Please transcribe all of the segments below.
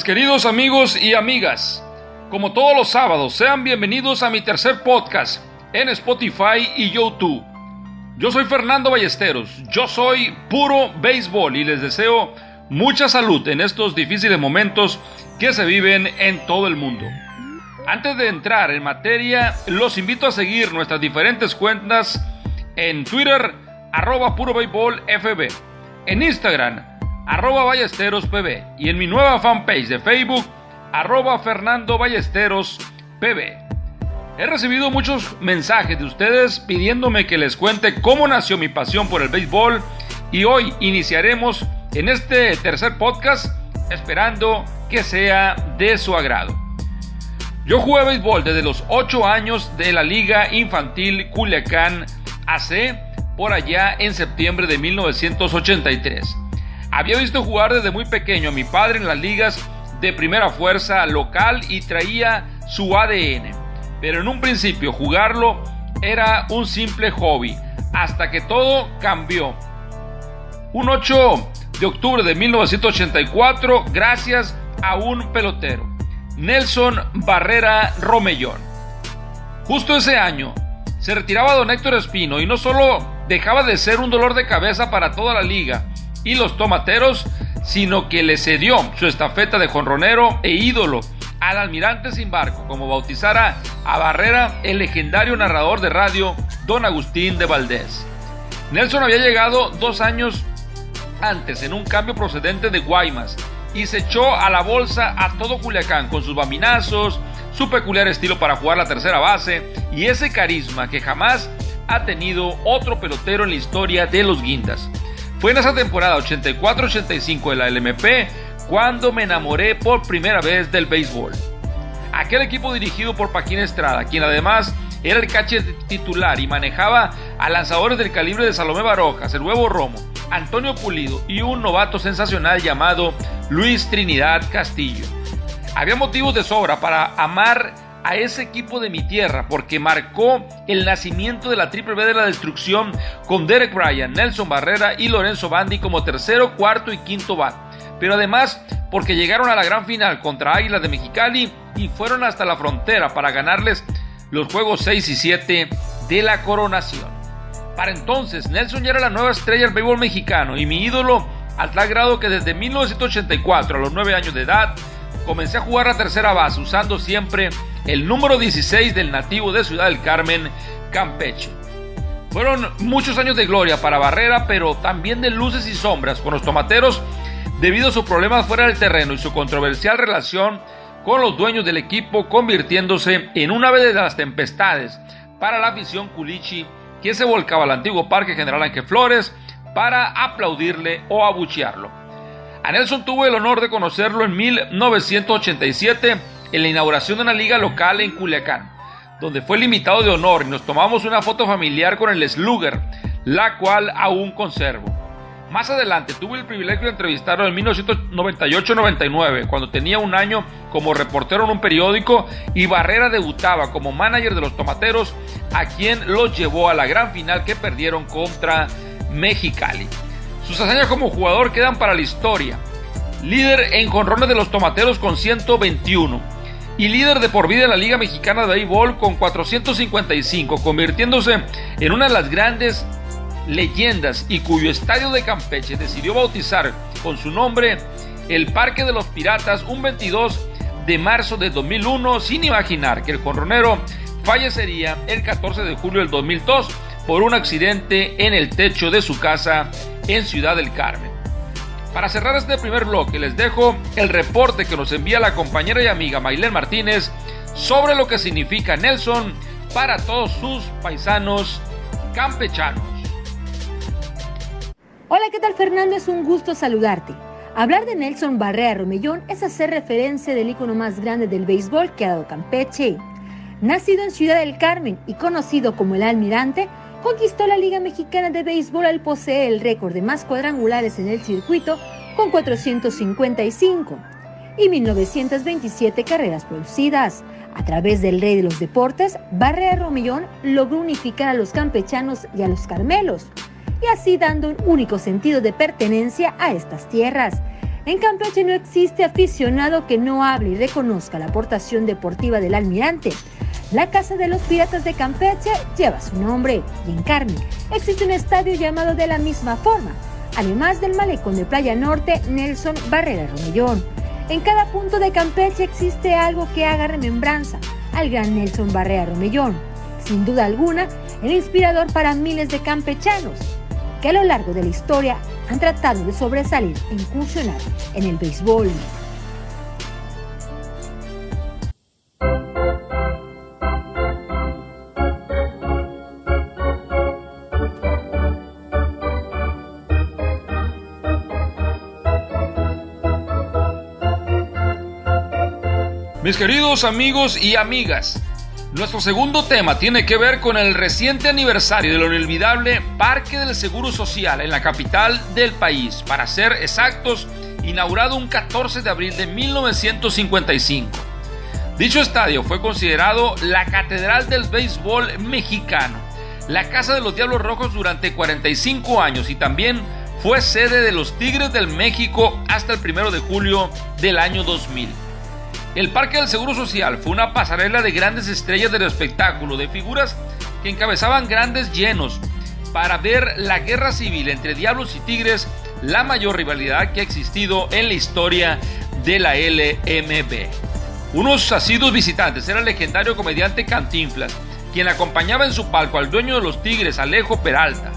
Mis queridos amigos y amigas, como todos los sábados, sean bienvenidos a mi tercer podcast en Spotify y YouTube. Yo soy Fernando Ballesteros, yo soy puro béisbol y les deseo mucha salud en estos difíciles momentos que se viven en todo el mundo. Antes de entrar en materia, los invito a seguir nuestras diferentes cuentas en Twitter, arroba puro béisbol FB, en Instagram, arroba Ballesteros PB y en mi nueva fanpage de Facebook, arroba Fernando Ballesteros PB. He recibido muchos mensajes de ustedes pidiéndome que les cuente cómo nació mi pasión por el béisbol y hoy iniciaremos en este tercer podcast esperando que sea de su agrado. Yo jugué béisbol desde los 8 años de la Liga Infantil Culiacán AC por allá en septiembre de 1983. Había visto jugar desde muy pequeño a mi padre en las ligas de primera fuerza local y traía su ADN. Pero en un principio jugarlo era un simple hobby, hasta que todo cambió. Un 8 de octubre de 1984, gracias a un pelotero, Nelson Barrera Romellón. Justo ese año, se retiraba don Héctor Espino y no solo dejaba de ser un dolor de cabeza para toda la liga, y los tomateros, sino que le cedió su estafeta de jonronero e ídolo al almirante sin barco, como bautizara a Barrera el legendario narrador de radio don Agustín de Valdés. Nelson había llegado dos años antes en un cambio procedente de Guaymas y se echó a la bolsa a todo Culiacán con sus baminazos, su peculiar estilo para jugar la tercera base y ese carisma que jamás ha tenido otro pelotero en la historia de los Guindas. Fue en esa temporada 84-85 de la LMP cuando me enamoré por primera vez del béisbol. Aquel equipo dirigido por Paquín Estrada, quien además era el catcher titular y manejaba a lanzadores del calibre de Salomé Barojas, el Huevo Romo, Antonio Pulido y un novato sensacional llamado Luis Trinidad Castillo. Había motivos de sobra para amar a ese equipo de mi tierra porque marcó el nacimiento de la Triple B de la destrucción con Derek Bryan, Nelson Barrera y Lorenzo Bandi como tercero, cuarto y quinto bat. Pero además porque llegaron a la gran final contra Águilas de Mexicali y fueron hasta la frontera para ganarles los juegos 6 y 7 de la coronación. Para entonces, Nelson ya era la nueva estrella del béisbol mexicano y mi ídolo al tal grado que desde 1984 a los 9 años de edad comencé a jugar a tercera base usando siempre el número 16 del nativo de Ciudad del Carmen, Campeche. Fueron muchos años de gloria para Barrera, pero también de luces y sombras con los tomateros debido a sus problemas fuera del terreno y su controversial relación con los dueños del equipo, convirtiéndose en una vez de las tempestades para la afición culichi que se volcaba al antiguo Parque General Ángel Flores para aplaudirle o abuchearlo. A Nelson tuvo el honor de conocerlo en 1987 en la inauguración de una liga local en Culiacán, donde fue limitado de honor y nos tomamos una foto familiar con el Slugger, la cual aún conservo. Más adelante tuve el privilegio de entrevistarlo en 1998-99, cuando tenía un año como reportero en un periódico y Barrera debutaba como manager de los Tomateros, a quien los llevó a la gran final que perdieron contra Mexicali. Sus hazañas como jugador quedan para la historia. Líder en jonrones de los Tomateros con 121 y líder de por vida en la Liga Mexicana de Béisbol con 455, convirtiéndose en una de las grandes leyendas y cuyo estadio de Campeche decidió bautizar con su nombre el Parque de los Piratas un 22 de marzo de 2001 sin imaginar que el jonronero fallecería el 14 de julio del 2002 por un accidente en el techo de su casa en Ciudad del Carmen. Para cerrar este primer bloque les dejo el reporte que nos envía la compañera y amiga Maylene Martínez sobre lo que significa Nelson para todos sus paisanos campechanos. Hola, ¿qué tal Fernando? Es un gusto saludarte. Hablar de Nelson Barrea Romellón es hacer referencia del ícono más grande del béisbol que ha dado Campeche. Nacido en Ciudad del Carmen y conocido como el Almirante, conquistó la Liga Mexicana de Béisbol al poseer el récord de más cuadrangulares en el circuito con 455 y 1927 carreras producidas. A través del rey de los deportes, Barrea Romellón logró unificar a los campechanos y a los carmelos, y así dando un único sentido de pertenencia a estas tierras. En Campeche no existe aficionado que no hable y reconozca la aportación deportiva del almirante. La Casa de los Piratas de Campeche lleva su nombre y en Carmen existe un estadio llamado de la misma forma, además del malecón de Playa Norte Nelson Barrera Romellón. En cada punto de Campeche existe algo que haga remembranza al gran Nelson Barrera Romellón. Sin duda alguna, el inspirador para miles de campechanos que a lo largo de la historia han tratado de sobresalir e incursionar en el béisbol. Mis queridos amigos y amigas, nuestro segundo tema tiene que ver con el reciente aniversario del inolvidable Parque del Seguro Social en la capital del país, para ser exactos, inaugurado un 14 de abril de 1955. Dicho estadio fue considerado la catedral del béisbol mexicano, la casa de los Diablos Rojos durante 45 años y también fue sede de los Tigres del México hasta el 1 de julio del año 2000. El Parque del Seguro Social fue una pasarela de grandes estrellas del espectáculo, de figuras que encabezaban grandes llenos para ver la guerra civil entre Diablos y Tigres, la mayor rivalidad que ha existido en la historia de la LMB. Unos asiduos visitantes era el legendario comediante Cantinflas, quien acompañaba en su palco al dueño de los Tigres, Alejo Peralta.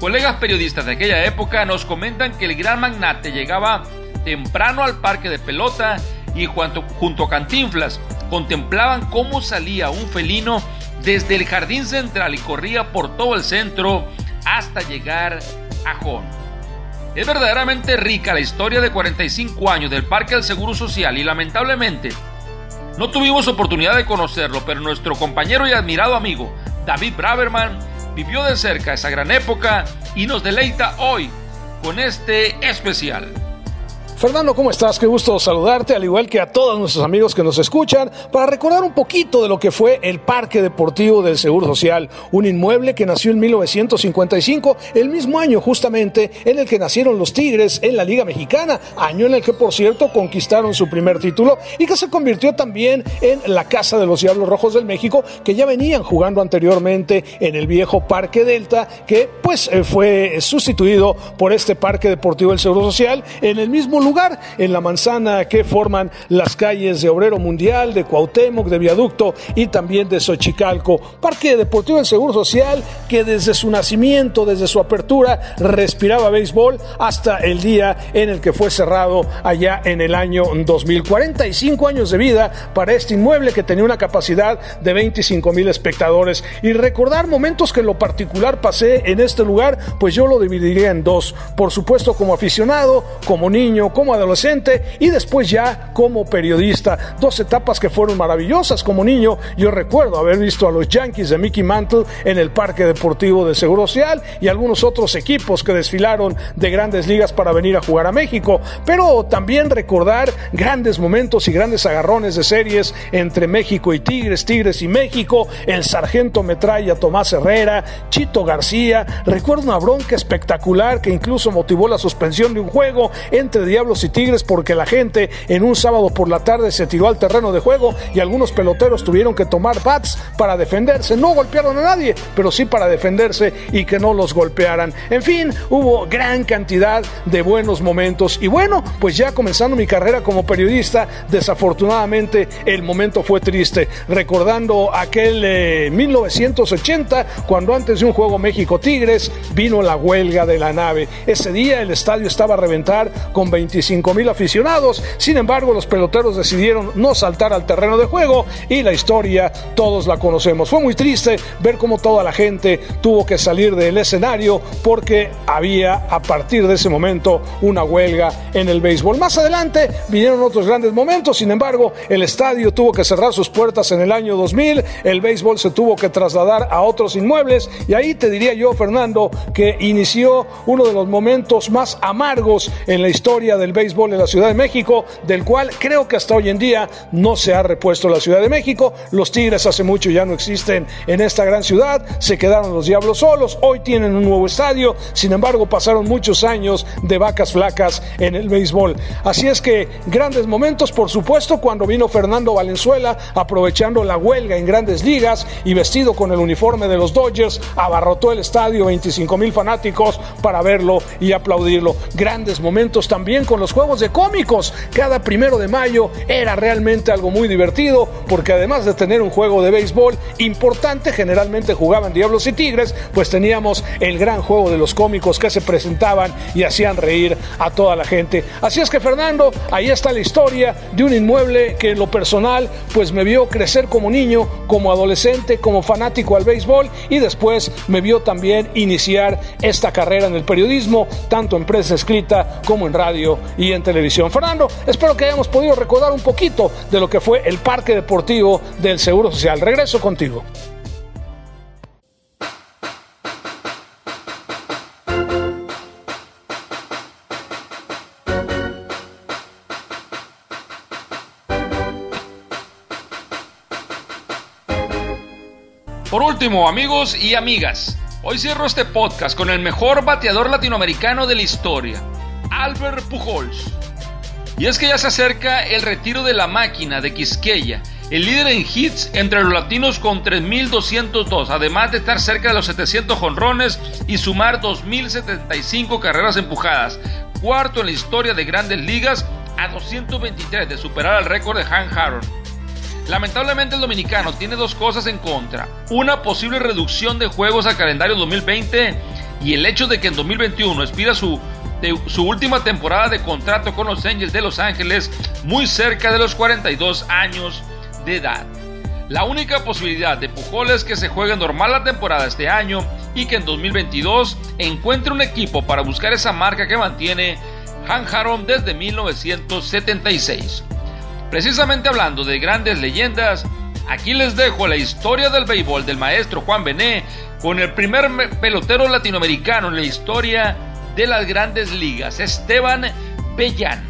Colegas periodistas de aquella época nos comentan que el gran magnate llegaba temprano al parque de pelota y junto a Cantinflas contemplaban cómo salía un felino desde el jardín central y corría por todo el centro hasta llegar a Jón. Es verdaderamente rica la historia de 45 años del Parque del Seguro Social y lamentablemente no tuvimos oportunidad de conocerlo, pero nuestro compañero y admirado amigo David Braverman vivió de cerca esa gran época y nos deleita hoy con este especial. Fernando, ¿cómo estás? Qué gusto saludarte, al igual que a todos nuestros amigos que nos escuchan, para recordar un poquito de lo que fue el Parque Deportivo del Seguro Social, un inmueble que nació en 1955, el mismo año justamente en el que nacieron los Tigres en la Liga Mexicana, año en el que por cierto conquistaron su primer título y que se convirtió también en la Casa de los Diablos Rojos del México, que ya venían jugando anteriormente en el viejo Parque Delta, que pues eh, fue sustituido por este Parque Deportivo del Seguro Social en el mismo lugar, en la manzana que forman las calles de Obrero Mundial, de Cuauhtémoc, de Viaducto y también de Xochicalco. Parque Deportivo del Seguro Social que desde su nacimiento, desde su apertura, respiraba béisbol hasta el día en el que fue cerrado allá en el año 2045 años de vida para este inmueble que tenía una capacidad de 25 mil espectadores. Y recordar momentos que en lo particular pasé en este lugar, pues yo lo dividiría en dos. Por supuesto como aficionado, como niño, como adolescente y después ya como periodista. Dos etapas que fueron maravillosas. Como niño yo recuerdo haber visto a los Yankees de Mickey Mantle en el Parque Deportivo de Seguro Social y algunos otros equipos que desfilaron de grandes ligas para venir a jugar a México. Pero también recordar grandes momentos y grandes agarrones de series entre México y Tigres, Tigres y México, el sargento Metralla Tomás Herrera, Chito García. Recuerdo una bronca espectacular que incluso motivó la suspensión de un juego entre Diablos y Tigres porque la gente en un sábado por la tarde se tiró al terreno de juego y algunos peloteros tuvieron que tomar bats para defenderse. No golpearon a nadie, pero sí para defenderse y que no los golpearan. En fin, hubo gran cantidad de buenos momentos y bueno, pues ya comenzando mi carrera como periodista, desafortunadamente el momento fue triste. Recordando aquel 1980, eh, cuando antes de un juego México-Tigres vino la huelga de la nave. Ese día el estadio estaba a reventar con 20 25 mil aficionados. Sin embargo, los peloteros decidieron no saltar al terreno de juego y la historia todos la conocemos. Fue muy triste ver cómo toda la gente tuvo que salir del escenario porque había a partir de ese momento una huelga en el béisbol. Más adelante vinieron otros grandes momentos, sin embargo, el estadio tuvo que cerrar sus puertas en el año 2000, el béisbol se tuvo que trasladar a otros inmuebles y ahí te diría yo, Fernando, que inició uno de los momentos más amargos en la historia de del béisbol en la Ciudad de México, del cual creo que hasta hoy en día no se ha repuesto la Ciudad de México. Los Tigres hace mucho ya no existen en esta gran ciudad, se quedaron los Diablos solos, hoy tienen un nuevo estadio, sin embargo pasaron muchos años de vacas flacas en el béisbol. Así es que grandes momentos, por supuesto, cuando vino Fernando Valenzuela, aprovechando la huelga en grandes ligas y vestido con el uniforme de los Dodgers, abarrotó el estadio, 25 mil fanáticos para verlo y aplaudirlo. Grandes momentos también con los juegos de cómicos. Cada primero de mayo era realmente algo muy divertido porque además de tener un juego de béisbol importante, generalmente jugaban Diablos y Tigres, pues teníamos el gran juego de los cómicos que se presentaban y hacían reír a toda la gente. Así es que Fernando, ahí está la historia de un inmueble que en lo personal pues me vio crecer como niño, como adolescente, como fanático al béisbol y después me vio también iniciar esta carrera en el periodismo, tanto en prensa escrita como en radio y en televisión. Fernando, espero que hayamos podido recordar un poquito de lo que fue el Parque Deportivo del Seguro Social. Regreso contigo. Por último, amigos y amigas, hoy cierro este podcast con el mejor bateador latinoamericano de la historia, Albert Pujols. Y es que ya se acerca el retiro de la máquina de Quisqueya, el líder en hits entre los latinos con 3.202, además de estar cerca de los 700 jonrones y sumar 2.075 carreras empujadas, cuarto en la historia de grandes ligas a 223 de superar el récord de Han Aaron. Lamentablemente el dominicano tiene dos cosas en contra. Una posible reducción de juegos al calendario 2020 y el hecho de que en 2021 expira su, su última temporada de contrato con los Angels de Los Ángeles muy cerca de los 42 años de edad. La única posibilidad de Pujol es que se juegue normal la temporada este año y que en 2022 encuentre un equipo para buscar esa marca que mantiene Han Haron desde 1976. Precisamente hablando de grandes leyendas, aquí les dejo la historia del béisbol del maestro Juan Bené con el primer pelotero latinoamericano en la historia de las grandes ligas, Esteban Bellán.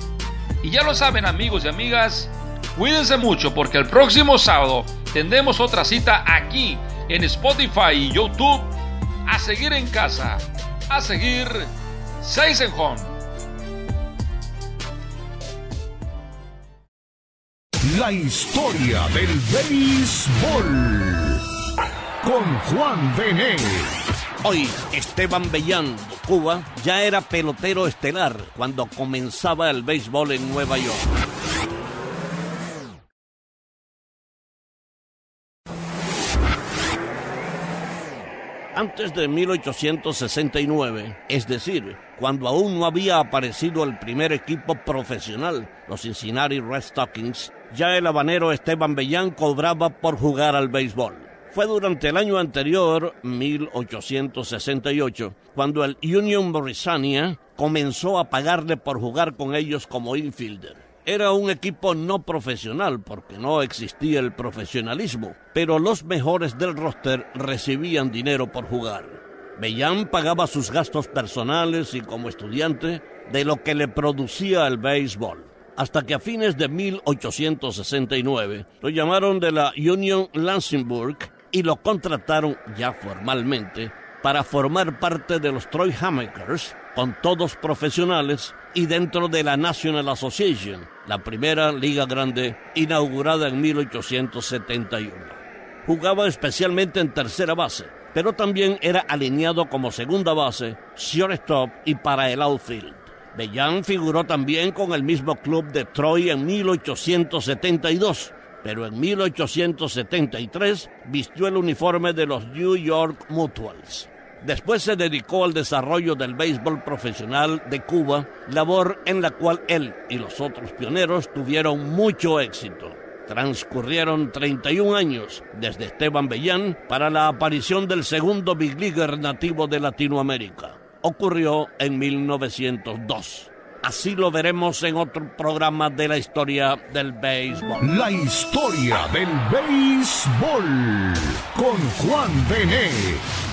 Y ya lo saben amigos y amigas, cuídense mucho porque el próximo sábado tendremos otra cita aquí en Spotify y YouTube a seguir en casa, a seguir Seis en Home. La historia del béisbol con Juan Bené. Hoy Esteban Bellán, Cuba, ya era pelotero estelar cuando comenzaba el béisbol en Nueva York. Antes de 1869, es decir, cuando aún no había aparecido el primer equipo profesional, los Cincinnati Red Stockings, ya el habanero Esteban Bellán cobraba por jugar al béisbol. Fue durante el año anterior, 1868, cuando el Union Morrisania comenzó a pagarle por jugar con ellos como infielder. Era un equipo no profesional porque no existía el profesionalismo, pero los mejores del roster recibían dinero por jugar. Bellán pagaba sus gastos personales y como estudiante de lo que le producía el béisbol. Hasta que a fines de 1869 lo llamaron de la Union Lansingburg y lo contrataron ya formalmente para formar parte de los Troy Hammakers, con todos profesionales y dentro de la National Association, la primera liga grande inaugurada en 1871. Jugaba especialmente en tercera base, pero también era alineado como segunda base, shortstop y para el outfield. Bellán figuró también con el mismo club de Troy en 1872, pero en 1873 vistió el uniforme de los New York Mutuals. Después se dedicó al desarrollo del béisbol profesional de Cuba, labor en la cual él y los otros pioneros tuvieron mucho éxito. Transcurrieron 31 años desde Esteban Bellán para la aparición del segundo Big Leaguer nativo de Latinoamérica. Ocurrió en 1902. Así lo veremos en otro programa de la historia del béisbol. La historia del béisbol con Juan Benet.